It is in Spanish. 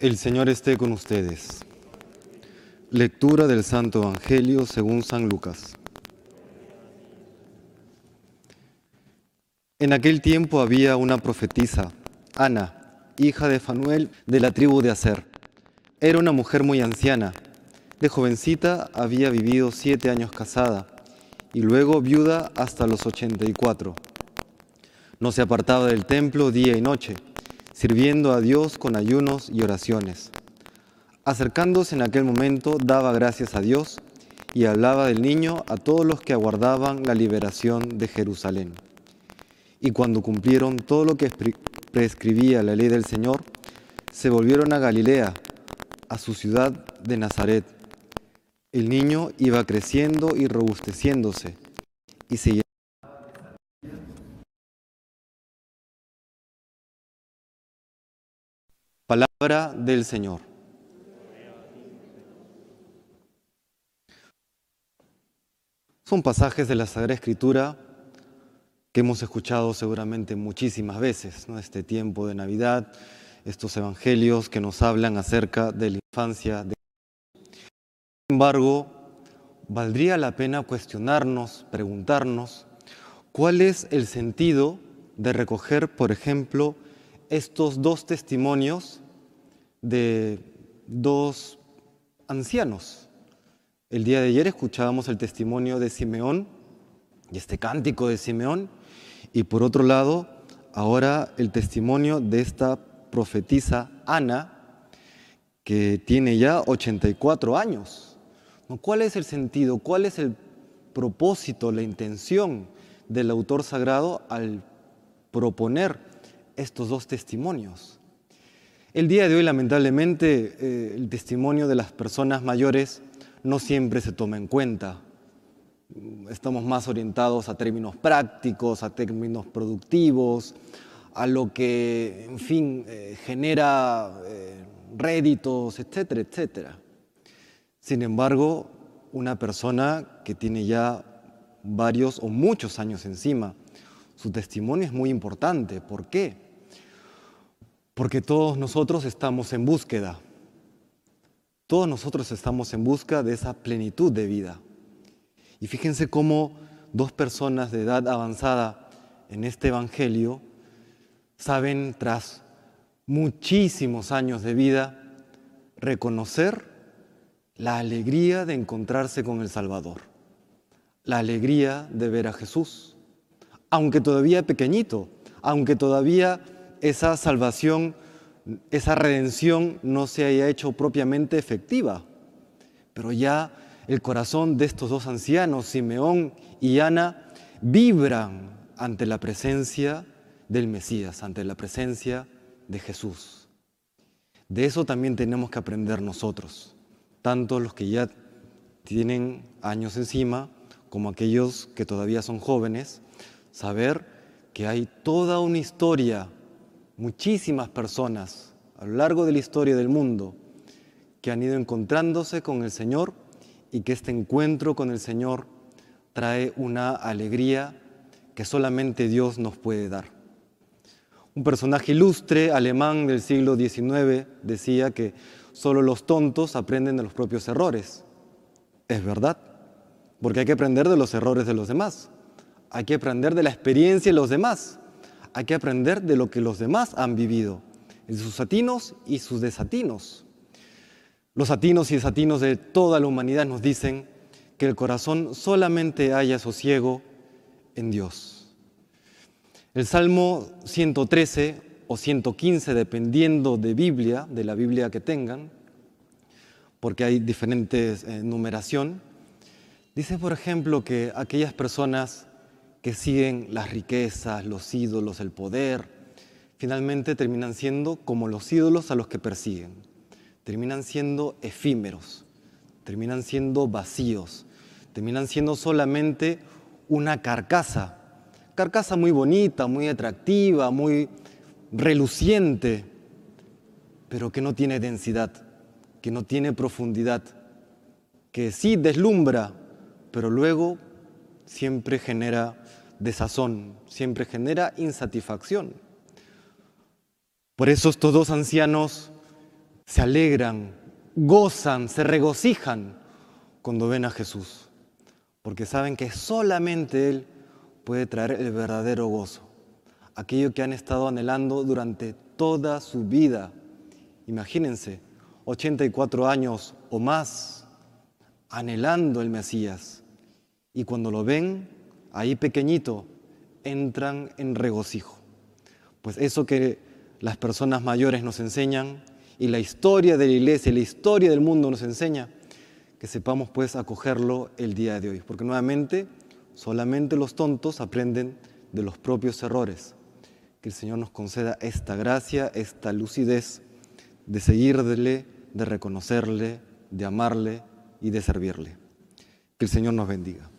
El Señor esté con ustedes. Lectura del Santo Evangelio según San Lucas. En aquel tiempo había una profetisa, Ana, hija de Fanuel de la tribu de Aser. Era una mujer muy anciana. De jovencita había vivido siete años casada y luego viuda hasta los ochenta y cuatro. No se apartaba del templo día y noche, sirviendo a Dios con ayunos y oraciones. Acercándose en aquel momento, daba gracias a Dios y hablaba del niño a todos los que aguardaban la liberación de Jerusalén. Y cuando cumplieron todo lo que prescribía la ley del Señor, se volvieron a Galilea, a su ciudad de Nazaret. El niño iba creciendo y robusteciéndose, y se Palabra del Señor. Son pasajes de la Sagrada Escritura que hemos escuchado seguramente muchísimas veces, ¿no? Este tiempo de Navidad, estos evangelios que nos hablan acerca de la infancia. De... Sin embargo, valdría la pena cuestionarnos, preguntarnos, ¿cuál es el sentido de recoger, por ejemplo, estos dos testimonios de dos ancianos. El día de ayer escuchábamos el testimonio de Simeón y este cántico de Simeón y por otro lado ahora el testimonio de esta profetisa Ana que tiene ya 84 años. ¿Cuál es el sentido? ¿Cuál es el propósito, la intención del autor sagrado al proponer estos dos testimonios. El día de hoy, lamentablemente, eh, el testimonio de las personas mayores no siempre se toma en cuenta. Estamos más orientados a términos prácticos, a términos productivos, a lo que, en fin, eh, genera eh, réditos, etcétera, etcétera. Sin embargo, una persona que tiene ya varios o muchos años encima, su testimonio es muy importante. ¿Por qué? Porque todos nosotros estamos en búsqueda. Todos nosotros estamos en busca de esa plenitud de vida. Y fíjense cómo dos personas de edad avanzada en este Evangelio saben, tras muchísimos años de vida, reconocer la alegría de encontrarse con el Salvador, la alegría de ver a Jesús, aunque todavía pequeñito, aunque todavía esa salvación, esa redención no se haya hecho propiamente efectiva. Pero ya el corazón de estos dos ancianos, Simeón y Ana, vibran ante la presencia del Mesías, ante la presencia de Jesús. De eso también tenemos que aprender nosotros, tanto los que ya tienen años encima como aquellos que todavía son jóvenes, saber que hay toda una historia, muchísimas personas a lo largo de la historia del mundo que han ido encontrándose con el Señor y que este encuentro con el Señor trae una alegría que solamente Dios nos puede dar. Un personaje ilustre alemán del siglo XIX decía que solo los tontos aprenden de los propios errores. Es verdad, porque hay que aprender de los errores de los demás. Hay que aprender de la experiencia de los demás. Hay que aprender de lo que los demás han vivido, de sus atinos y sus desatinos. Los atinos y desatinos de toda la humanidad nos dicen que el corazón solamente haya sosiego en Dios. El Salmo 113 o 115, dependiendo de Biblia, de la Biblia que tengan, porque hay diferentes eh, numeración, dice, por ejemplo, que aquellas personas que siguen las riquezas, los ídolos, el poder, finalmente terminan siendo como los ídolos a los que persiguen. Terminan siendo efímeros, terminan siendo vacíos, terminan siendo solamente una carcasa, carcasa muy bonita, muy atractiva, muy reluciente, pero que no tiene densidad, que no tiene profundidad, que sí deslumbra, pero luego siempre genera desazón, siempre genera insatisfacción. Por eso estos dos ancianos se alegran, gozan, se regocijan cuando ven a Jesús, porque saben que solamente Él puede traer el verdadero gozo, aquello que han estado anhelando durante toda su vida. Imagínense, 84 años o más anhelando el Mesías, y cuando lo ven ahí pequeñito, entran en regocijo. Pues eso que las personas mayores nos enseñan y la historia de la iglesia, la historia del mundo nos enseña, que sepamos pues acogerlo el día de hoy. Porque nuevamente, solamente los tontos aprenden de los propios errores. Que el Señor nos conceda esta gracia, esta lucidez de seguirle, de reconocerle, de amarle y de servirle. Que el Señor nos bendiga.